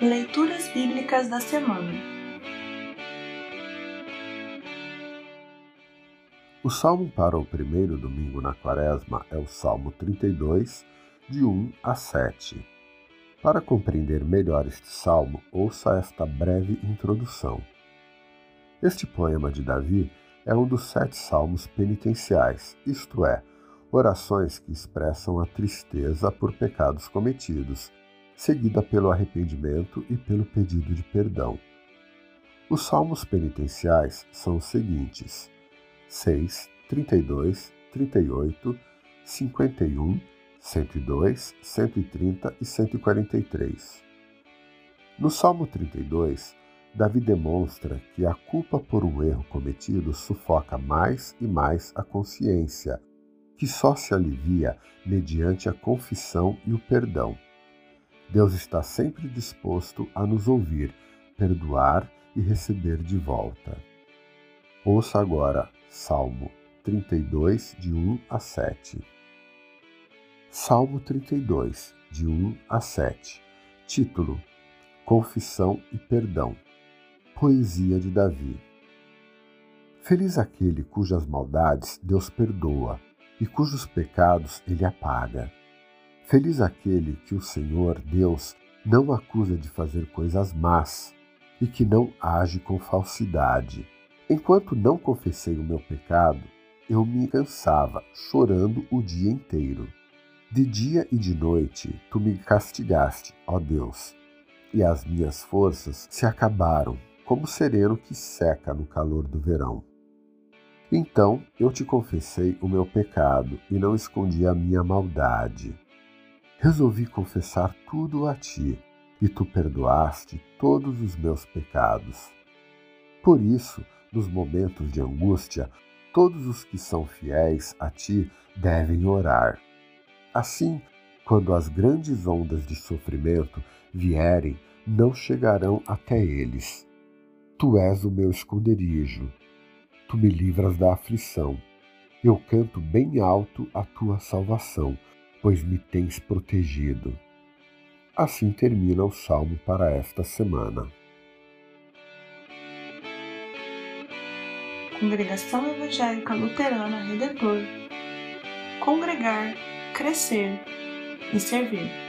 Leituras Bíblicas da Semana O salmo para o primeiro domingo na quaresma é o Salmo 32, de 1 a 7. Para compreender melhor este salmo, ouça esta breve introdução. Este poema de Davi é um dos sete salmos penitenciais, isto é, orações que expressam a tristeza por pecados cometidos seguida pelo arrependimento e pelo pedido de perdão. Os salmos penitenciais são os seguintes: 6, 32, 38, 51, 102, 130 e 143. No Salmo 32, Davi demonstra que a culpa por um erro cometido sufoca mais e mais a consciência, que só se alivia mediante a confissão e o perdão. Deus está sempre disposto a nos ouvir, perdoar e receber de volta. Ouça agora Salmo 32, de 1 a 7. Salmo 32, de 1 a 7. Título: Confissão e Perdão. Poesia de Davi. Feliz aquele cujas maldades Deus perdoa e cujos pecados ele apaga. Feliz aquele que o Senhor, Deus, não acusa de fazer coisas más e que não age com falsidade. Enquanto não confessei o meu pecado, eu me cansava, chorando o dia inteiro. De dia e de noite tu me castigaste, ó Deus, e as minhas forças se acabaram, como sereno que seca no calor do verão. Então eu te confessei o meu pecado e não escondi a minha maldade resolvi confessar tudo a ti, e tu perdoaste todos os meus pecados. Por isso, nos momentos de angústia, todos os que são fiéis a ti devem orar. Assim, quando as grandes ondas de sofrimento vierem, não chegarão até eles. Tu és o meu esconderijo. Tu me livras da aflição. Eu canto bem alto a tua salvação pois me tens protegido. Assim termina o salmo para esta semana. Congregação Evangélica Luterana Redentor Congregar, Crescer e Servir.